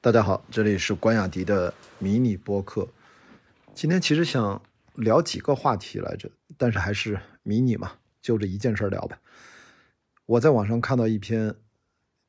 大家好，这里是关雅迪的迷你播客。今天其实想聊几个话题来着，但是还是迷你嘛，就这一件事聊吧。我在网上看到一篇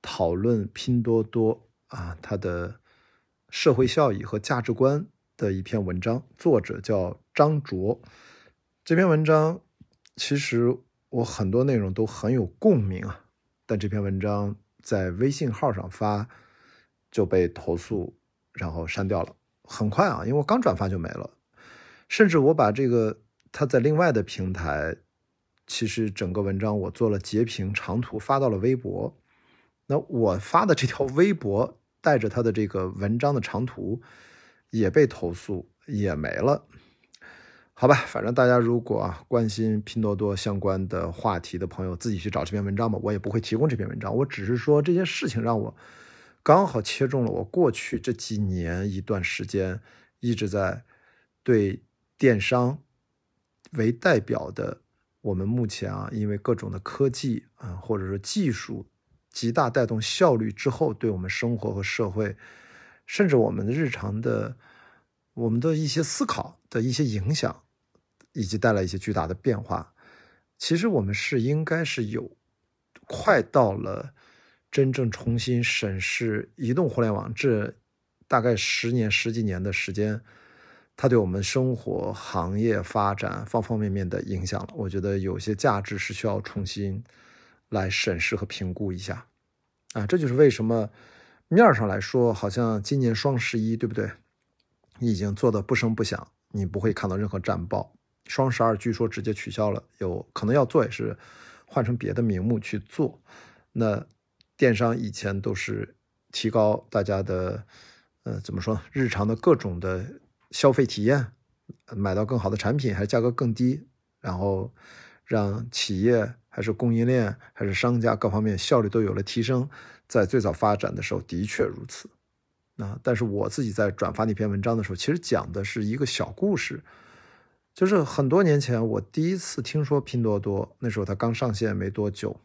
讨论拼多多啊，它的社会效益和价值观的一篇文章，作者叫张卓。这篇文章其实我很多内容都很有共鸣啊，但这篇文章在微信号上发。就被投诉，然后删掉了。很快啊，因为我刚转发就没了。甚至我把这个他在另外的平台，其实整个文章我做了截屏长图发到了微博。那我发的这条微博带着他的这个文章的长图也被投诉，也没了。好吧，反正大家如果啊关心拼多多相关的话题的朋友，自己去找这篇文章吧。我也不会提供这篇文章，我只是说这件事情让我。刚好切中了我过去这几年一段时间一直在对电商为代表的我们目前啊，因为各种的科技啊，或者说技术极大带动效率之后，对我们生活和社会，甚至我们的日常的我们的一些思考的一些影响，以及带来一些巨大的变化。其实我们是应该是有快到了。真正重新审视移动互联网这大概十年十几年的时间，它对我们生活、行业发展方方面面的影响了。我觉得有些价值是需要重新来审视和评估一下。啊，这就是为什么面上来说，好像今年双十一对不对？已经做的不声不响，你不会看到任何战报。双十二据说直接取消了，有可能要做也是换成别的名目去做。那。电商以前都是提高大家的，呃，怎么说？日常的各种的消费体验，买到更好的产品，还是价格更低，然后让企业还是供应链还是商家各方面效率都有了提升。在最早发展的时候，的确如此。啊，但是我自己在转发那篇文章的时候，其实讲的是一个小故事，就是很多年前我第一次听说拼多多，那时候它刚上线没多久。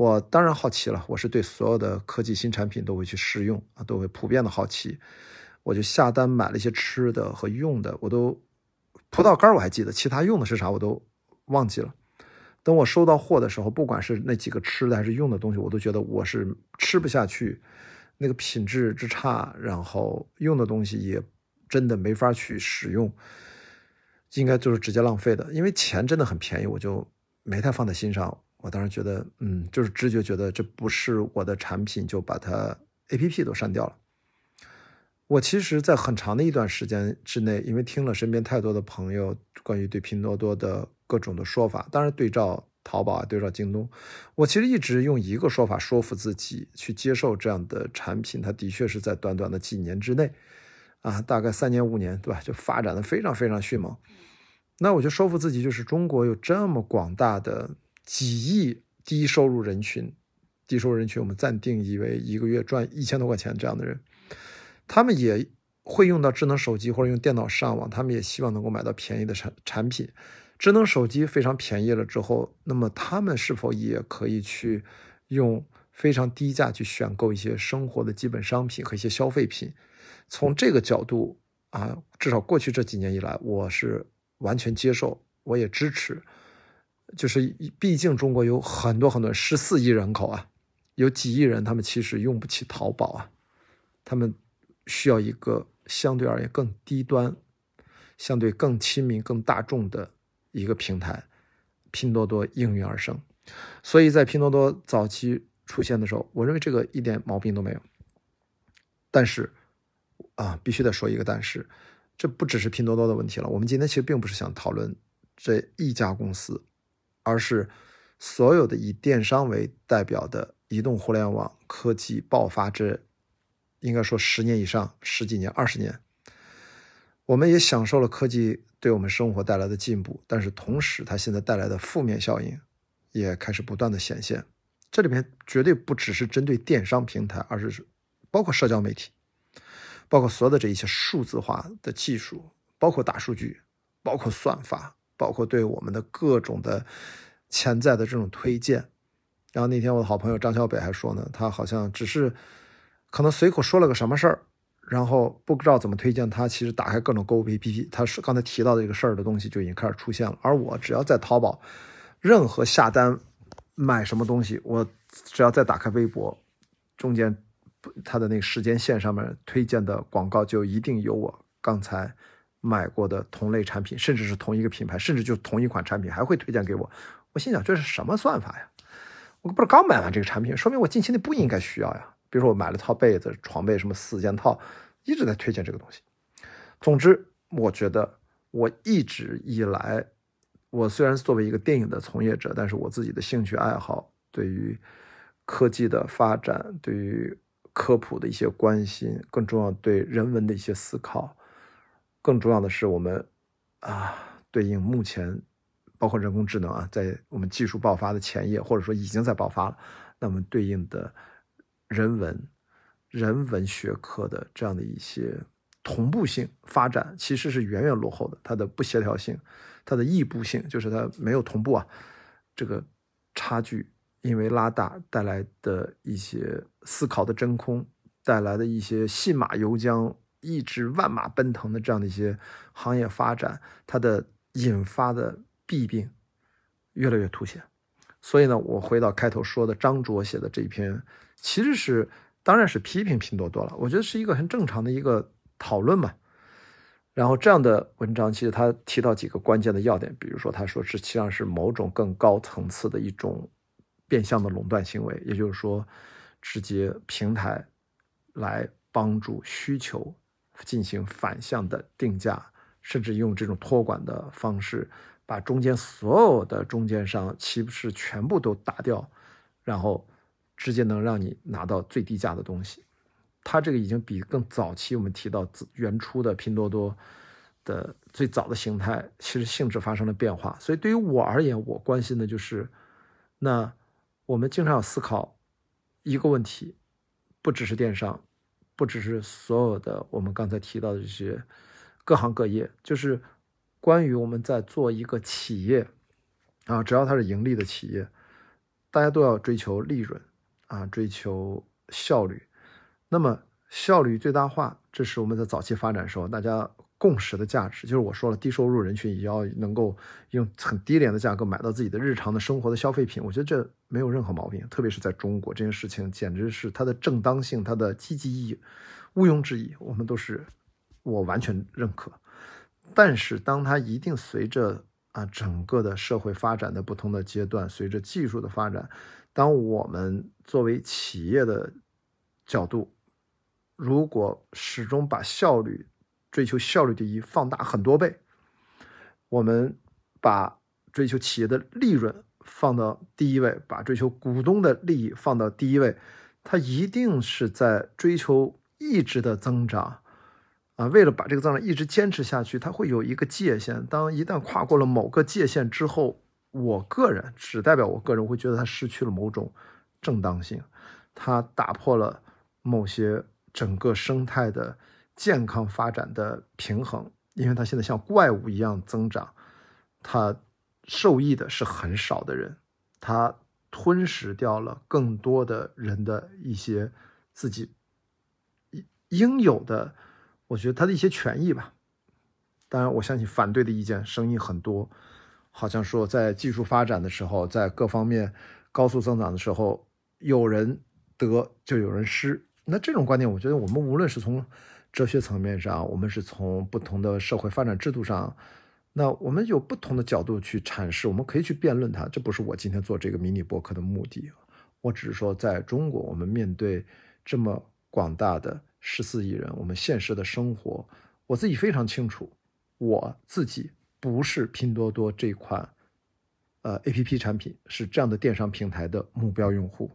我当然好奇了，我是对所有的科技新产品都会去试用啊，都会普遍的好奇，我就下单买了一些吃的和用的，我都葡萄干我还记得，其他用的是啥我都忘记了。等我收到货的时候，不管是那几个吃的还是用的东西，我都觉得我是吃不下去，那个品质之差，然后用的东西也真的没法去使用，应该就是直接浪费的，因为钱真的很便宜，我就没太放在心上。我当时觉得，嗯，就是直觉觉得这不是我的产品，就把它 A P P 都删掉了。我其实，在很长的一段时间之内，因为听了身边太多的朋友关于对拼多多的各种的说法，当然对照淘宝啊，对照京东，我其实一直用一个说法说服自己去接受这样的产品。它的确是在短短的几年之内，啊，大概三年五年，对吧？就发展的非常非常迅猛。那我就说服自己，就是中国有这么广大的。几亿低收入人群，低收入人群，我们暂定义为一个月赚一千多块钱这样的人，他们也会用到智能手机或者用电脑上网，他们也希望能够买到便宜的产产品。智能手机非常便宜了之后，那么他们是否也可以去用非常低价去选购一些生活的基本商品和一些消费品？从这个角度啊，至少过去这几年以来，我是完全接受，我也支持。就是，毕竟中国有很多很多十四亿人口啊，有几亿人，他们其实用不起淘宝啊，他们需要一个相对而言更低端、相对更亲民、更大众的一个平台，拼多多应运而生。所以在拼多多早期出现的时候，我认为这个一点毛病都没有。但是，啊，必须得说一个但是，这不只是拼多多的问题了。我们今天其实并不是想讨论这一家公司。而是所有的以电商为代表的移动互联网科技爆发这，应该说十年以上、十几年、二十年，我们也享受了科技对我们生活带来的进步，但是同时它现在带来的负面效应也开始不断的显现。这里面绝对不只是针对电商平台，而是包括社交媒体，包括所有的这一些数字化的技术，包括大数据，包括算法。包括对我们的各种的潜在的这种推荐，然后那天我的好朋友张小北还说呢，他好像只是可能随口说了个什么事儿，然后不知道怎么推荐他，其实打开各种购物 APP，他是刚才提到的这个事儿的东西就已经开始出现了。而我只要在淘宝任何下单买什么东西，我只要再打开微博，中间他的那个时间线上面推荐的广告就一定有我刚才买过的同类产品，甚至是同一个品牌，甚至就同一款产品还会推荐给我。我心想这是什么算法呀？我不是刚买完这个产品，说明我近期内不应该需要呀。比如说我买了套被子、床被什么四件套，一直在推荐这个东西。总之，我觉得我一直以来，我虽然作为一个电影的从业者，但是我自己的兴趣爱好，对于科技的发展，对于科普的一些关心，更重要对人文的一些思考，更重要的是我们啊，对应目前。包括人工智能啊，在我们技术爆发的前夜，或者说已经在爆发了，那么对应的人文、人文学科的这样的一些同步性发展，其实是远远落后的。它的不协调性、它的异步性，就是它没有同步啊，这个差距因为拉大带来的一些思考的真空，带来的一些信马由缰、一直万马奔腾的这样的一些行业发展，它的引发的。弊病越来越凸显，所以呢，我回到开头说的张卓写的这一篇，其实是当然是批评拼多多了。我觉得是一个很正常的一个讨论嘛。然后这样的文章，其实他提到几个关键的要点，比如说他说实际上是某种更高层次的一种变相的垄断行为，也就是说，直接平台来帮助需求进行反向的定价，甚至用这种托管的方式。把中间所有的中间商岂不是全部都打掉，然后直接能让你拿到最低价的东西？它这个已经比更早期我们提到原初的拼多多的最早的形态，其实性质发生了变化。所以对于我而言，我关心的就是，那我们经常要思考一个问题，不只是电商，不只是所有的我们刚才提到的这些各行各业，就是。关于我们在做一个企业啊，只要它是盈利的企业，大家都要追求利润啊，追求效率。那么效率最大化，这是我们在早期发展的时候大家共识的价值。就是我说了，低收入人群也要能够用很低廉的价格买到自己的日常的生活的消费品。我觉得这没有任何毛病，特别是在中国，这件事情简直是它的正当性、它的积极意义毋庸置疑。我们都是我完全认可。但是，当它一定随着啊整个的社会发展的不同的阶段，随着技术的发展，当我们作为企业的角度，如果始终把效率追求效率第一放大很多倍，我们把追求企业的利润放到第一位，把追求股东的利益放到第一位，它一定是在追求一直的增长。啊，为了把这个增长一直坚持下去，它会有一个界限。当一旦跨过了某个界限之后，我个人只代表我个人，会觉得它失去了某种正当性，它打破了某些整个生态的健康发展的平衡。因为它现在像怪物一样增长，它受益的是很少的人，它吞噬掉了更多的人的一些自己应有的。我觉得他的一些权益吧，当然我相信反对的意见声音很多，好像说在技术发展的时候，在各方面高速增长的时候，有人得就有人失。那这种观点，我觉得我们无论是从哲学层面上，我们是从不同的社会发展制度上，那我们有不同的角度去阐释，我们可以去辩论它。这不是我今天做这个迷你博客的目的，我只是说，在中国，我们面对这么广大的。十四亿人，我们现实的生活，我自己非常清楚，我自己不是拼多多这款，呃，A P P 产品是这样的电商平台的目标用户，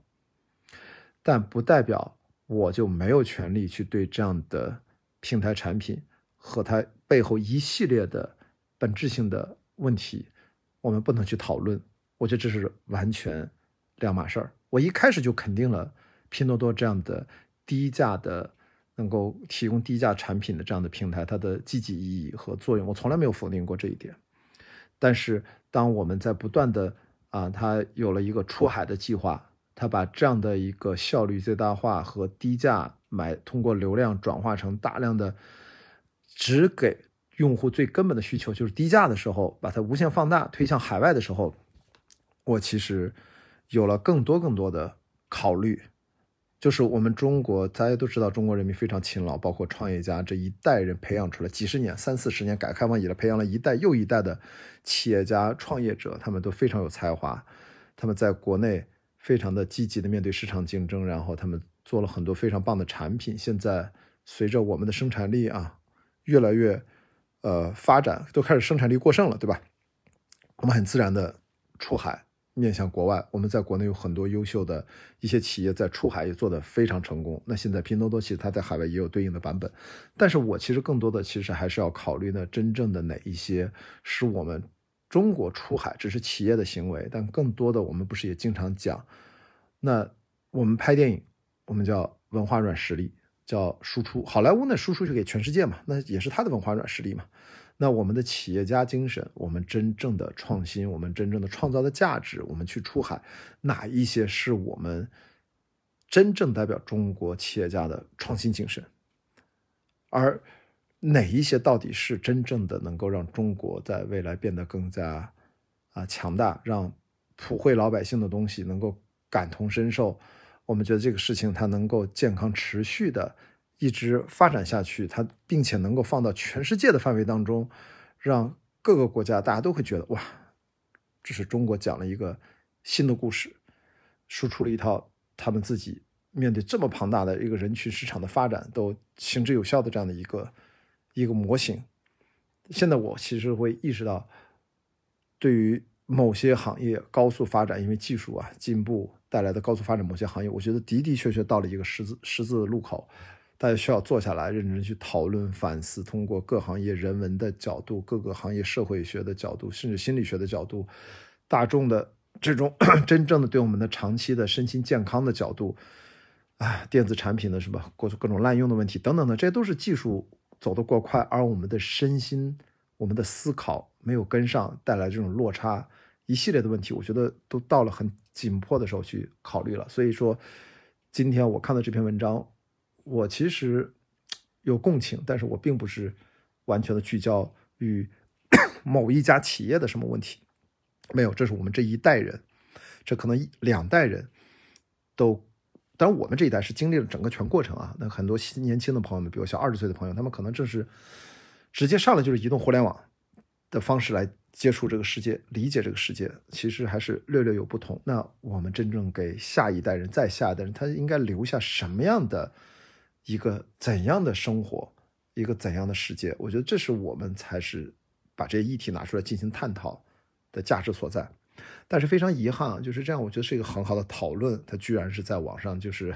但不代表我就没有权利去对这样的平台产品和它背后一系列的本质性的问题，我们不能去讨论。我觉得这是完全两码事儿。我一开始就肯定了拼多多这样的低价的。能够提供低价产品的这样的平台，它的积极意义和作用，我从来没有否定过这一点。但是，当我们在不断的啊，它有了一个出海的计划，它把这样的一个效率最大化和低价买通过流量转化成大量的只给用户最根本的需求，就是低价的时候，把它无限放大推向海外的时候，我其实有了更多更多的考虑。就是我们中国，大家都知道，中国人民非常勤劳，包括创业家这一代人培养出来几十年、三四十年，改革开放以来培养了一代又一代的企业家、创业者，他们都非常有才华，他们在国内非常的积极的面对市场竞争，然后他们做了很多非常棒的产品。现在随着我们的生产力啊越来越呃发展，都开始生产力过剩了，对吧？我们很自然的出海。面向国外，我们在国内有很多优秀的一些企业在出海也做得非常成功。那现在拼多多其实它在海外也有对应的版本，但是我其实更多的其实还是要考虑呢，真正的哪一些是我们中国出海只是企业的行为，但更多的我们不是也经常讲，那我们拍电影，我们叫文化软实力，叫输出。好莱坞呢输出就给全世界嘛，那也是它的文化软实力嘛。那我们的企业家精神，我们真正的创新，我们真正的创造的价值，我们去出海，哪一些是我们真正代表中国企业家的创新精神？而哪一些到底是真正的能够让中国在未来变得更加啊强大，让普惠老百姓的东西能够感同身受？我们觉得这个事情它能够健康持续的。一直发展下去，它并且能够放到全世界的范围当中，让各个国家大家都会觉得哇，这是中国讲了一个新的故事，输出了一套他们自己面对这么庞大的一个人群市场的发展都行之有效的这样的一个一个模型。现在我其实会意识到，对于某些行业高速发展，因为技术啊进步带来的高速发展，某些行业，我觉得的的确确到了一个十字十字路口。大家需要坐下来认真去讨论、反思，通过各行业人文的角度、各个行业社会学的角度，甚至心理学的角度、大众的这种 真正的对我们的长期的身心健康的角度，啊，电子产品的什么各各种滥用的问题等等的，这些都是技术走得过快，而我们的身心、我们的思考没有跟上，带来这种落差，一系列的问题，我觉得都到了很紧迫的时候去考虑了。所以说，今天我看到这篇文章。我其实有共情，但是我并不是完全的聚焦于 某一家企业的什么问题，没有，这是我们这一代人，这可能两代人都，当然我们这一代是经历了整个全过程啊。那很多年轻的朋友们，比如像二十岁的朋友，他们可能正是直接上来就是移动互联网的方式来接触这个世界，理解这个世界，其实还是略略有不同。那我们真正给下一代人、再下一代人，他应该留下什么样的？一个怎样的生活，一个怎样的世界？我觉得这是我们才是把这些议题拿出来进行探讨的价值所在。但是非常遗憾，就是这样，我觉得是一个很好的讨论，它居然是在网上就是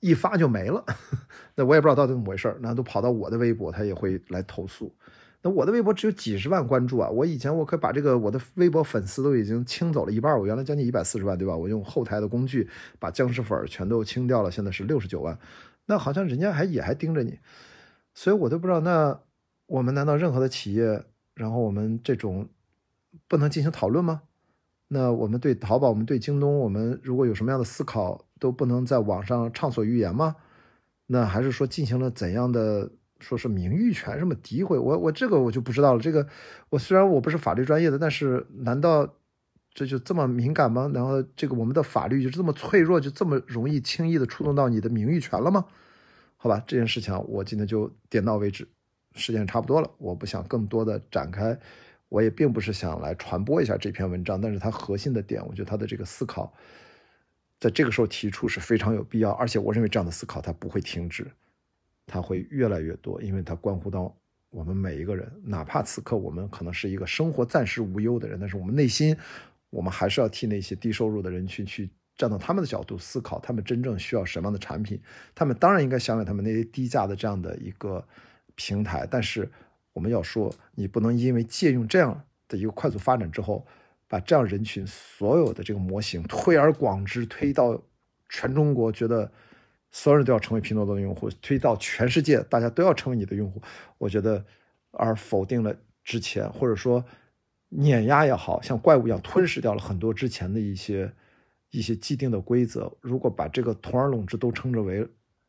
一发就没了。那我也不知道到底怎么回事那都跑到我的微博，他也会来投诉。那我的微博只有几十万关注啊！我以前我可把这个我的微博粉丝都已经清走了一半，我原来将近一百四十万，对吧？我用后台的工具把僵尸粉全都清掉了，现在是六十九万。那好像人家还也还盯着你，所以我都不知道。那我们难道任何的企业，然后我们这种不能进行讨论吗？那我们对淘宝，我们对京东，我们如果有什么样的思考，都不能在网上畅所欲言吗？那还是说进行了怎样的，说是名誉权什么诋毁？我我这个我就不知道了。这个我虽然我不是法律专业的，但是难道这就这么敏感吗？然后这个我们的法律就这么脆弱，就这么容易轻易的触动到你的名誉权了吗？好吧，这件事情我今天就点到为止，时间差不多了，我不想更多的展开，我也并不是想来传播一下这篇文章，但是它核心的点，我觉得它的这个思考，在这个时候提出是非常有必要，而且我认为这样的思考它不会停止，它会越来越多，因为它关乎到我们每一个人，哪怕此刻我们可能是一个生活暂时无忧的人，但是我们内心，我们还是要替那些低收入的人群去。站到他们的角度思考，他们真正需要什么样的产品？他们当然应该享有他们那些低价的这样的一个平台。但是我们要说，你不能因为借用这样的一个快速发展之后，把这样人群所有的这个模型推而广之，推到全中国，觉得所有人都要成为拼多多的用户，推到全世界，大家都要成为你的用户。我觉得，而否定了之前，或者说碾压也好像怪物一样吞噬掉了很多之前的一些。一些既定的规则，如果把这个同而拢之都称之为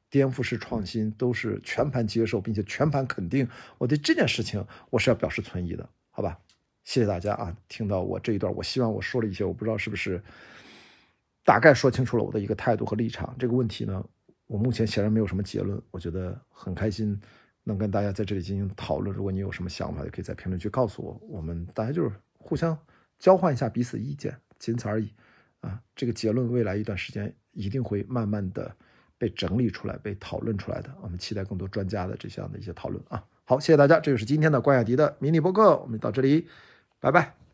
颠覆式创新都是全盘接受并且全盘肯定，我对这件事情我是要表示存疑的，好吧？谢谢大家啊！听到我这一段，我希望我说了一些，我不知道是不是大概说清楚了我的一个态度和立场。这个问题呢，我目前显然没有什么结论，我觉得很开心能跟大家在这里进行讨论。如果你有什么想法，也可以在评论区告诉我，我们大家就是互相交换一下彼此意见，仅此而已啊！这个结论未来一段时间一定会慢慢的。被整理出来、被讨论出来的，我们期待更多专家的这样的一些讨论啊！好，谢谢大家，这就是今天的关雅迪的迷你播客，我们到这里，拜拜。